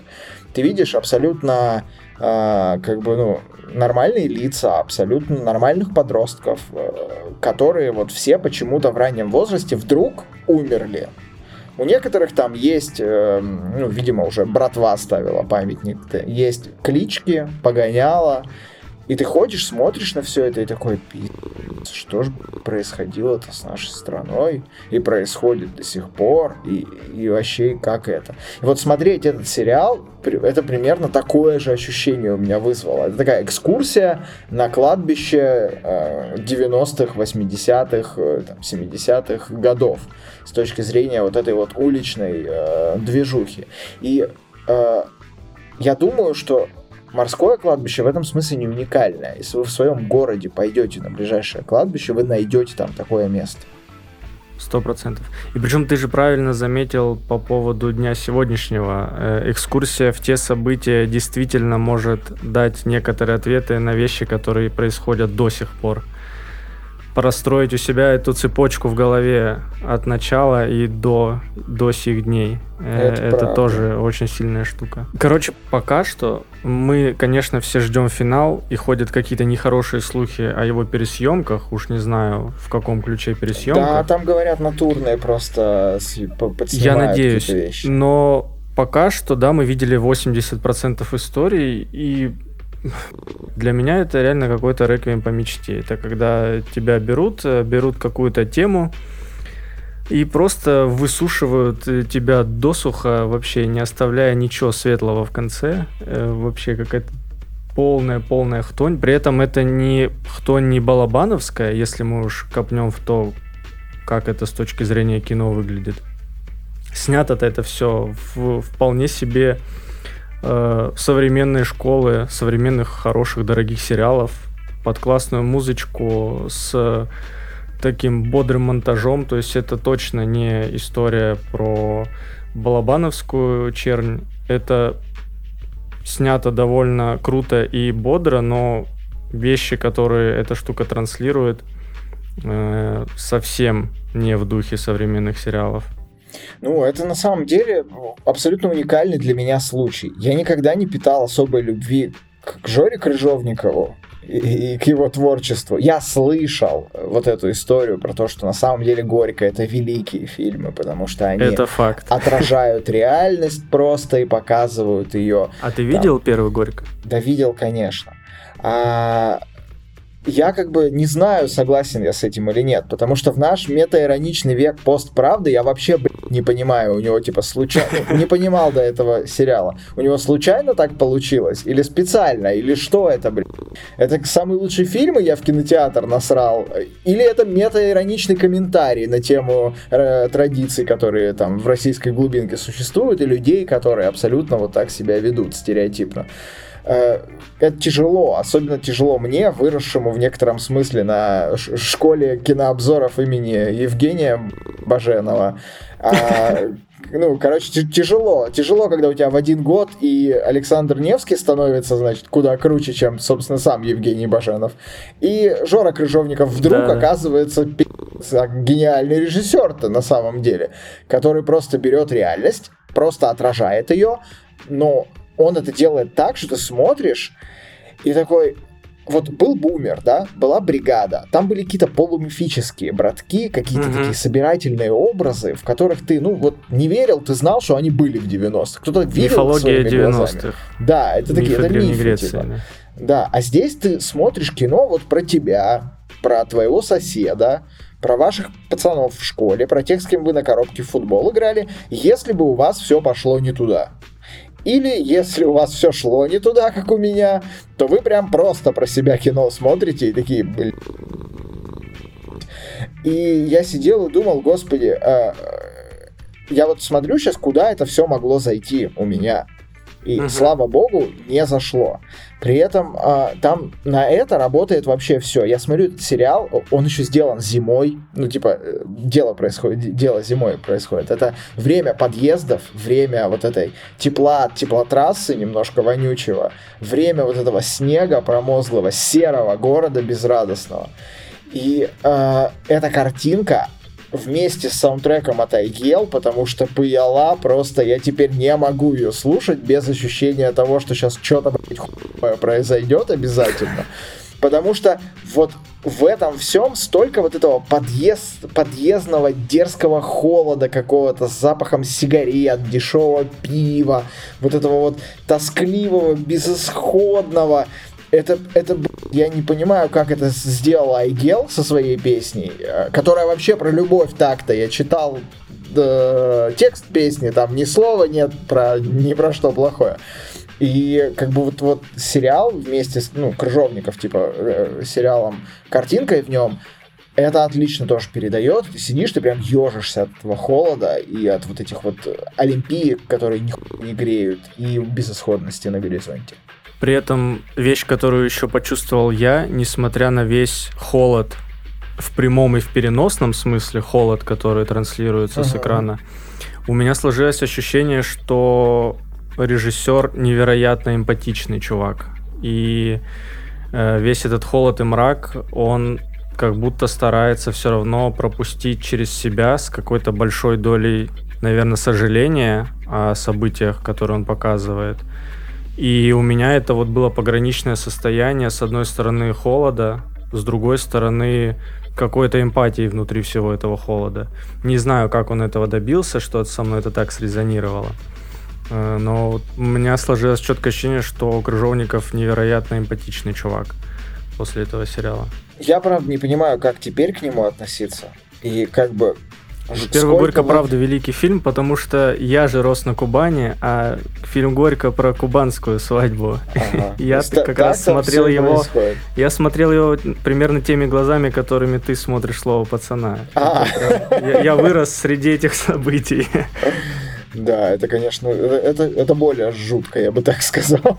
Ты видишь абсолютно э, как бы, ну, нормальные лица, абсолютно нормальных подростков, э, которые вот все почему-то в раннем возрасте вдруг умерли. У некоторых там есть, э, ну, видимо, уже братва ставила памятник, есть клички, погоняла, и ты ходишь, смотришь на все это и такой, что же происходило-то с нашей страной и происходит до сих пор, и, и вообще как это. И вот смотреть этот сериал, это примерно такое же ощущение у меня вызвало. Это такая экскурсия на кладбище э, 90-х, 80-х, э, 70-х годов с точки зрения вот этой вот уличной э, движухи. И э, я думаю, что морское кладбище в этом смысле не уникальное. Если вы в своем городе пойдете на ближайшее кладбище, вы найдете там такое место. Сто процентов. И причем ты же правильно заметил по поводу дня сегодняшнего. Э, экскурсия в те события действительно может дать некоторые ответы на вещи, которые происходят до сих пор простроить у себя эту цепочку в голове от начала и до, до сих дней. Э, это, это тоже очень сильная штука. Короче, пока что мы, конечно, все ждем финал, и ходят какие-то нехорошие слухи о его пересъемках. Уж не знаю, в каком ключе пересъемка. Да, там говорят натурные просто Я надеюсь. Но пока что, да, мы видели 80% историй, и для меня это реально какой-то реквием по мечте. Это когда тебя берут, э, берут какую-то тему и просто высушивают э, тебя досуха, вообще не оставляя ничего светлого в конце. Э, вообще какая-то полная-полная хтонь. При этом это не хтонь не балабановская, если мы уж копнем в то, как это с точки зрения кино выглядит. Снято-то это все в, вполне себе э, современные школы, современных хороших дорогих сериалов под классную музычку с таким бодрым монтажом. То есть это точно не история про балабановскую чернь. Это снято довольно круто и бодро, но вещи, которые эта штука транслирует, э, совсем не в духе современных сериалов. Ну, это на самом деле абсолютно уникальный для меня случай. Я никогда не питал особой любви к Жоре Крыжовникову и, и к его творчеству. Я слышал вот эту историю про то, что на самом деле Горько это великие фильмы, потому что они это факт. отражают реальность просто и показывают ее. А ты видел там. первый Горько? Да, видел, конечно. А, я как бы не знаю, согласен я с этим или нет, потому что в наш метаироничный век постправды я вообще блядь, не понимаю, у него типа случайно, не понимал до этого сериала, у него случайно так получилось, или специально, или что это, блядь? Это самый лучший фильм, и я в кинотеатр насрал, или это метаироничный комментарий на тему э, традиций, которые там в российской глубинке существуют, и людей, которые абсолютно вот так себя ведут стереотипно. Э, это тяжело, особенно тяжело мне, выросшему в некотором смысле на школе кинообзоров имени Евгения Баженова. А, ну, короче, тяжело. Тяжело, когда у тебя в один год и Александр Невский становится, значит, куда круче, чем, собственно, сам Евгений Баженов. И Жора Крыжовников вдруг да, оказывается да. гениальный режиссер-то на самом деле, который просто берет реальность, просто отражает ее, но он это делает так, что ты смотришь и такой, вот был бумер, да, была бригада, там были какие-то полумифические братки, какие-то mm-hmm. такие собирательные образы, в которых ты, ну, вот не верил, ты знал, что они были в 90-х. Кто-то видел Мифология 90-х. Да, это такие, это мифы, Греции, типа. да. да, а здесь ты смотришь кино вот про тебя, про твоего соседа, про ваших пацанов в школе, про тех, с кем вы на коробке в футбол играли, если бы у вас все пошло не туда. Или, если у вас все шло не туда, как у меня, то вы прям просто про себя кино смотрите и такие, блин. И я сидел и думал, господи, а, я вот смотрю сейчас, куда это все могло зайти у меня. И, угу. слава богу, не зашло. При этом а, там на это работает вообще все. Я смотрю этот сериал, он еще сделан зимой. Ну, типа, э, дело происходит, дело зимой происходит. Это время подъездов, время вот этой тепла от теплотрассы, немножко вонючего, время вот этого снега промозглого, серого города безрадостного. И э, эта картинка, вместе с саундтреком от Айгел, потому что Пыяла просто я теперь не могу ее слушать без ощущения того, что сейчас что-то произойдет обязательно. Потому что вот в этом всем столько вот этого подъезд, подъездного дерзкого холода какого-то с запахом сигарет, дешевого пива, вот этого вот тоскливого, безысходного, это, это, я не понимаю, как это сделал Айгел со своей песней, э, которая вообще про любовь так-то. Я читал э, текст песни, там ни слова нет про ни про что плохое. И как бы вот, вот сериал вместе с, ну, Крыжовников, типа, э, сериалом, картинкой в нем, это отлично тоже передает. Ты сидишь, ты прям ежишься от этого холода и от вот этих вот олимпиек, которые ни не греют, и безысходности на горизонте. При этом вещь, которую еще почувствовал я, несмотря на весь холод в прямом и в переносном смысле, холод, который транслируется ага. с экрана, у меня сложилось ощущение, что режиссер невероятно эмпатичный чувак. И э, весь этот холод и мрак, он как будто старается все равно пропустить через себя с какой-то большой долей, наверное, сожаления о событиях, которые он показывает. И у меня это вот было пограничное состояние, с одной стороны холода, с другой стороны какой-то эмпатии внутри всего этого холода. Не знаю, как он этого добился, что со мной это так срезонировало. Э, но у меня сложилось четкое ощущение, что Крыжовников невероятно эмпатичный чувак после этого сериала. Я, правда, не понимаю, как теперь к нему относиться. И как бы Первый Горько, правда, великий фильм, потому что я же рос на Кубани, а фильм Горько про кубанскую свадьбу. Ага. [LAUGHS] я как раз смотрел его. Я смотрел его примерно теми глазами, которыми ты смотришь слово пацана. А. Я, я вырос среди этих событий. [LAUGHS] Да, это, конечно, это, это более жутко, я бы так сказал.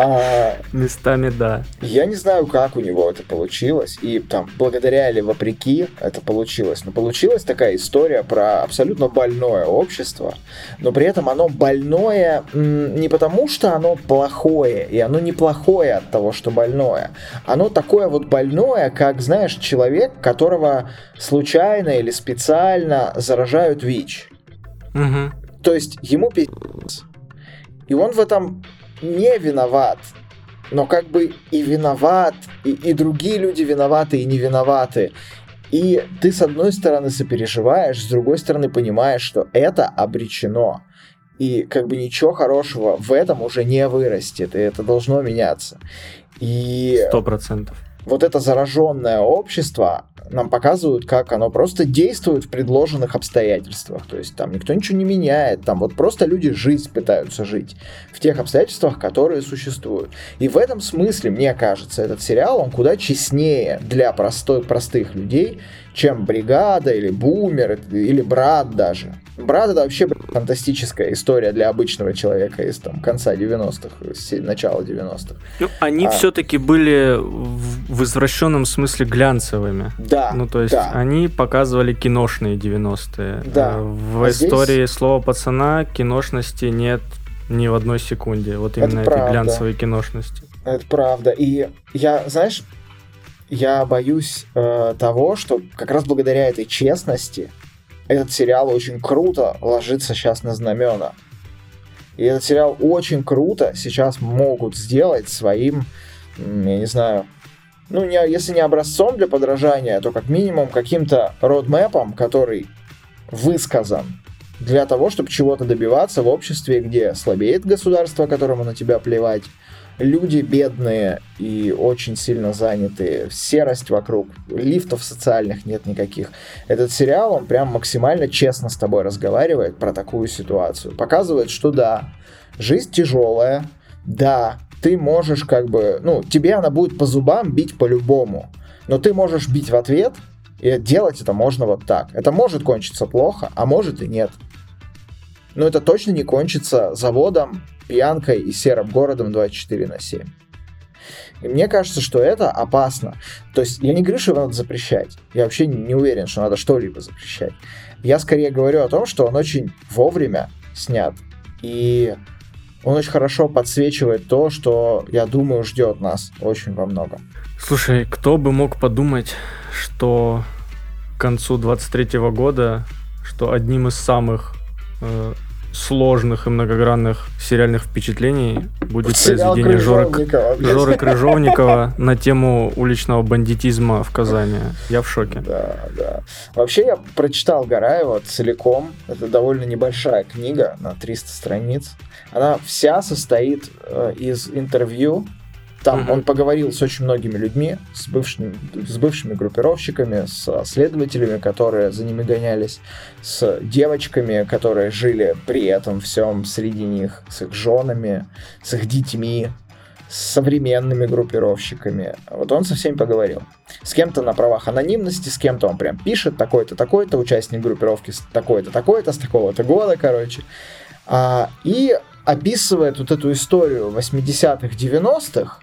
А, Местами, да. Я не знаю, как у него это получилось, и там, благодаря или вопреки это получилось, но получилась такая история про абсолютно больное общество, но при этом оно больное не потому, что оно плохое, и оно не плохое от того, что больное. Оно такое вот больное, как, знаешь, человек, которого случайно или специально заражают ВИЧ. Угу. То есть ему пиздец. И он в этом не виноват. Но как бы и виноват, и, и другие люди виноваты и не виноваты. И ты с одной стороны сопереживаешь, с другой стороны понимаешь, что это обречено. И как бы ничего хорошего в этом уже не вырастет, и это должно меняться. И... Сто процентов. Вот это зараженное общество, нам показывают, как оно просто действует в предложенных обстоятельствах. То есть там никто ничего не меняет, там вот просто люди жизнь пытаются жить в тех обстоятельствах, которые существуют. И в этом смысле, мне кажется, этот сериал, он куда честнее для простой, простых людей, чем бригада или бумер или брат даже. Брат это вообще фантастическая история для обычного человека из там конца 90-х, начала 90-х. Ну, они а... все-таки были в, в извращенном смысле глянцевыми. Да. Ну, то есть да. они показывали киношные 90-е. Да. Э, в а истории здесь... слова пацана киношности нет ни в одной секунде. Вот именно это этой глянцевой киношности. Это правда. И я, знаешь, я боюсь э, того, что как раз благодаря этой честности этот сериал очень круто ложится сейчас на знамена. И этот сериал очень круто сейчас могут сделать своим, я не знаю, ну, не, если не образцом для подражания, то как минимум каким-то родмэпом, который высказан для того, чтобы чего-то добиваться в обществе, где слабеет государство, которому на тебя плевать, люди бедные и очень сильно занятые, серость вокруг, лифтов социальных нет никаких. Этот сериал, он прям максимально честно с тобой разговаривает про такую ситуацию. Показывает, что да, жизнь тяжелая, да, ты можешь как бы, ну, тебе она будет по зубам бить по-любому, но ты можешь бить в ответ, и делать это можно вот так. Это может кончиться плохо, а может и нет. Но это точно не кончится заводом, пьянкой и серым городом 24 на 7. И мне кажется, что это опасно. То есть я не говорю, что его надо запрещать. Я вообще не уверен, что надо что-либо запрещать. Я скорее говорю о том, что он очень вовремя снят. И он очень хорошо подсвечивает то, что, я думаю, ждет нас очень во многом. Слушай, кто бы мог подумать, что к концу 23 года, что одним из самых э, сложных и многогранных сериальных впечатлений будет Сериал произведение Жоры, Жоры Крыжовникова на тему уличного бандитизма в Казани. Я в шоке. Да, да. Вообще я прочитал Гараева целиком. Это довольно небольшая книга на 300 страниц. Она вся состоит э, из интервью там mm-hmm. он поговорил с очень многими людьми, с бывшими, с бывшими группировщиками, с следователями, которые за ними гонялись, с девочками, которые жили при этом всем среди них, с их женами, с их детьми, с современными группировщиками. Вот он со всеми поговорил. С кем-то на правах анонимности, с кем-то он прям пишет, такой-то, такой-то, участник группировки такой-то, такой-то, с такого-то года, короче. А, и описывает вот эту историю 80-х, 90-х,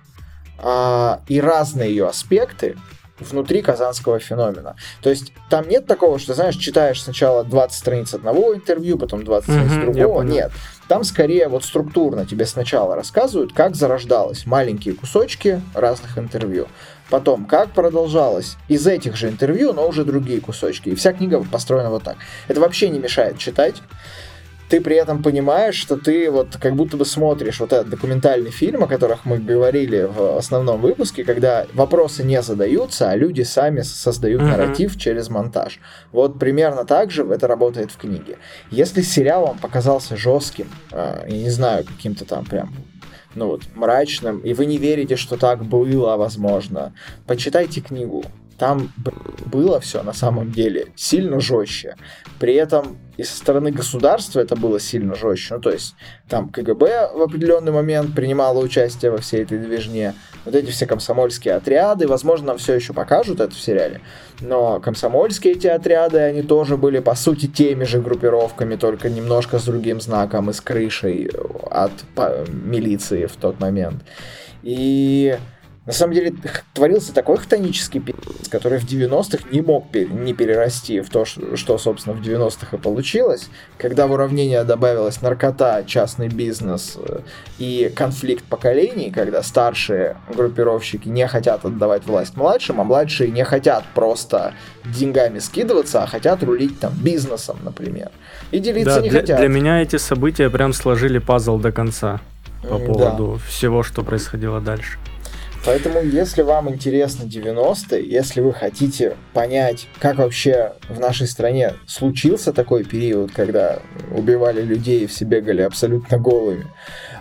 а, и разные ее аспекты внутри казанского феномена. То есть там нет такого, что, знаешь, читаешь сначала 20 страниц одного интервью, потом 20 страниц mm-hmm, другого. Нет. Там скорее вот структурно тебе сначала рассказывают, как зарождалось маленькие кусочки разных интервью. Потом, как продолжалось из этих же интервью, но уже другие кусочки. И вся книга построена вот так. Это вообще не мешает читать ты при этом понимаешь, что ты вот как будто бы смотришь вот этот документальный фильм, о которых мы говорили в основном выпуске, когда вопросы не задаются, а люди сами создают mm-hmm. нарратив через монтаж. Вот примерно так же это работает в книге. Если сериал вам показался жестким, э, я не знаю, каким-то там прям ну вот, мрачным, и вы не верите, что так было, возможно, почитайте книгу там было все на самом деле сильно жестче. При этом и со стороны государства это было сильно жестче. Ну, то есть там КГБ в определенный момент принимало участие во всей этой движне, вот эти все комсомольские отряды, возможно, нам все еще покажут это в сериале, но комсомольские эти отряды, они тоже были, по сути, теми же группировками, только немножко с другим знаком и с крышей от милиции в тот момент. И на самом деле творился такой хтонический пи***ц, который в 90-х не мог не перерасти в то, что, собственно, в 90-х и получилось, когда в уравнение добавилась наркота, частный бизнес э, и конфликт поколений, когда старшие группировщики не хотят отдавать власть младшим, а младшие не хотят просто деньгами скидываться, а хотят рулить там бизнесом, например. И делиться да, не для, хотят. Для меня эти события прям сложили пазл до конца по поводу да. всего, что происходило дальше. Поэтому, если вам интересны 90-е, если вы хотите понять, как вообще в нашей стране случился такой период, когда убивали людей и все бегали абсолютно голыми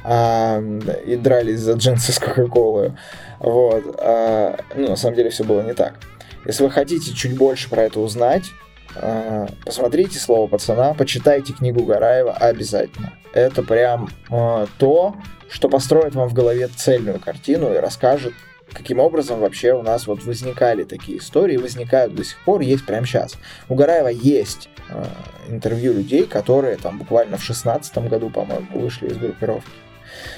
а, и дрались за джинсы с Кока-Колой, вот, а, ну, на самом деле все было не так. Если вы хотите чуть больше про это узнать, а, посмотрите «Слово пацана», почитайте книгу Гараева обязательно. Это прям а, то, что построит вам в голове цельную картину и расскажет, каким образом вообще у нас вот возникали такие истории, возникают до сих пор, есть прямо сейчас. У Гараева есть э, интервью людей, которые там буквально в шестнадцатом году, по-моему, вышли из группировки.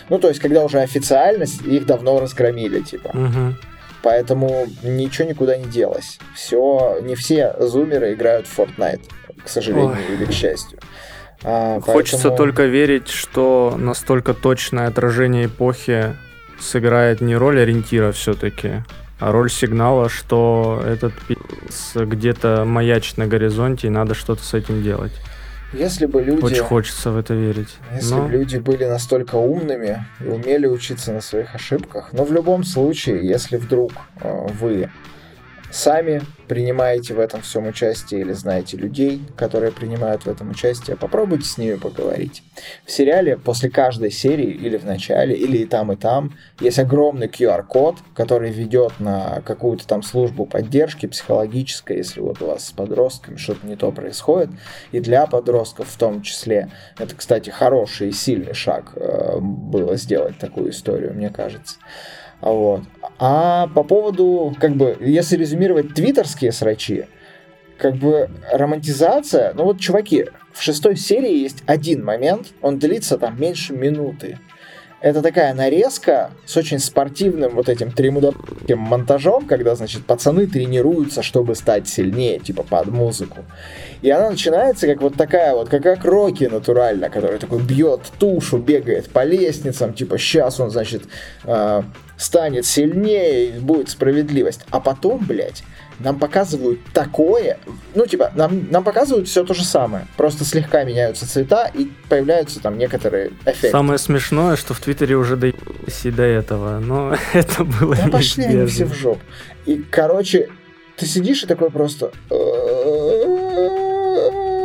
Ну, то есть, когда уже официально их давно разгромили, типа. Угу. Поэтому ничего никуда не делось. Все, не все зумеры играют в Fortnite, к сожалению Ой. или к счастью. А, Хочется поэтому... только верить, что настолько точное отражение эпохи сыграет не роль ориентира все-таки, а роль сигнала, что этот пи***ц где-то маячит на горизонте и надо что-то с этим делать. Если бы люди... Очень хочется в это верить. Если но... бы люди были настолько умными и умели учиться на своих ошибках, но в любом случае, если вдруг э, вы сами принимаете в этом всем участие или знаете людей, которые принимают в этом участие, попробуйте с ними поговорить. В сериале после каждой серии или в начале, или и там, и там есть огромный QR-код, который ведет на какую-то там службу поддержки психологической, если вот у вас с подростками что-то не то происходит, и для подростков в том числе. Это, кстати, хороший и сильный шаг э, было сделать такую историю, мне кажется. Вот. А по поводу, как бы, если резюмировать твиттерские срачи, как бы романтизация, ну вот, чуваки, в шестой серии есть один момент, он длится там меньше минуты. Это такая нарезка с очень спортивным вот этим тремудовским монтажом, когда, значит, пацаны тренируются, чтобы стать сильнее, типа под музыку. И она начинается как вот такая вот, как, как Рокки натурально, который такой бьет тушу, бегает по лестницам, типа сейчас он, значит, э, станет сильнее, будет справедливость. А потом, блядь, нам показывают такое, ну, типа, нам, нам показывают все то же самое, просто слегка меняются цвета и появляются там некоторые эффекты. Самое смешное, что в Твиттере уже доебались и до этого, но [LAUGHS] это было Да пошли они все в жопу. И, короче, ты сидишь и такой просто...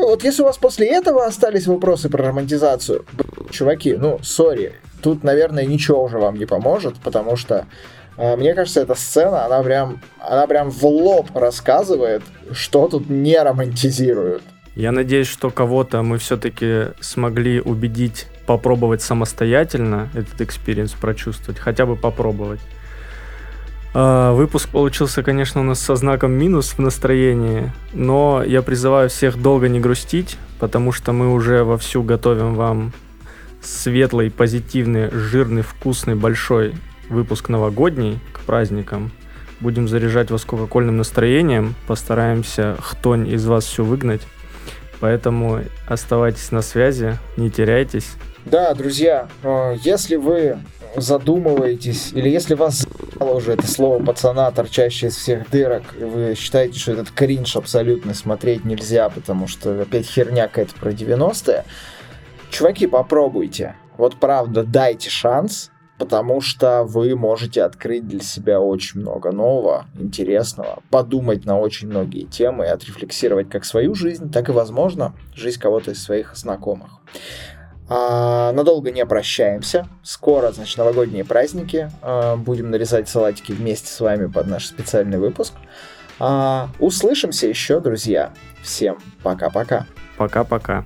Вот если у вас после этого остались вопросы про романтизацию, чуваки, ну, sorry, тут, наверное, ничего уже вам не поможет, потому что э, мне кажется, эта сцена, она прям, она прям в лоб рассказывает, что тут не романтизируют. Я надеюсь, что кого-то мы все-таки смогли убедить попробовать самостоятельно этот experience прочувствовать, хотя бы попробовать. А, выпуск получился, конечно, у нас со знаком минус в настроении, но я призываю всех долго не грустить, потому что мы уже вовсю готовим вам светлый, позитивный, жирный, вкусный, большой выпуск новогодний к праздникам. Будем заряжать вас кока-кольным настроением, постараемся хтонь из вас все выгнать. Поэтому оставайтесь на связи, не теряйтесь. Да, друзья, э, если вы задумываетесь, или если вас уже это слово пацана, торчащее из всех дырок, и вы считаете, что этот кринж абсолютно смотреть нельзя, потому что опять херня какая-то про 90-е, чуваки, попробуйте. Вот правда, дайте шанс, потому что вы можете открыть для себя очень много нового, интересного, подумать на очень многие темы и отрефлексировать как свою жизнь, так и, возможно, жизнь кого-то из своих знакомых. А, надолго не прощаемся. Скоро, значит, новогодние праздники. А, будем нарезать салатики вместе с вами под наш специальный выпуск. А, услышимся еще, друзья. Всем пока-пока. Пока-пока.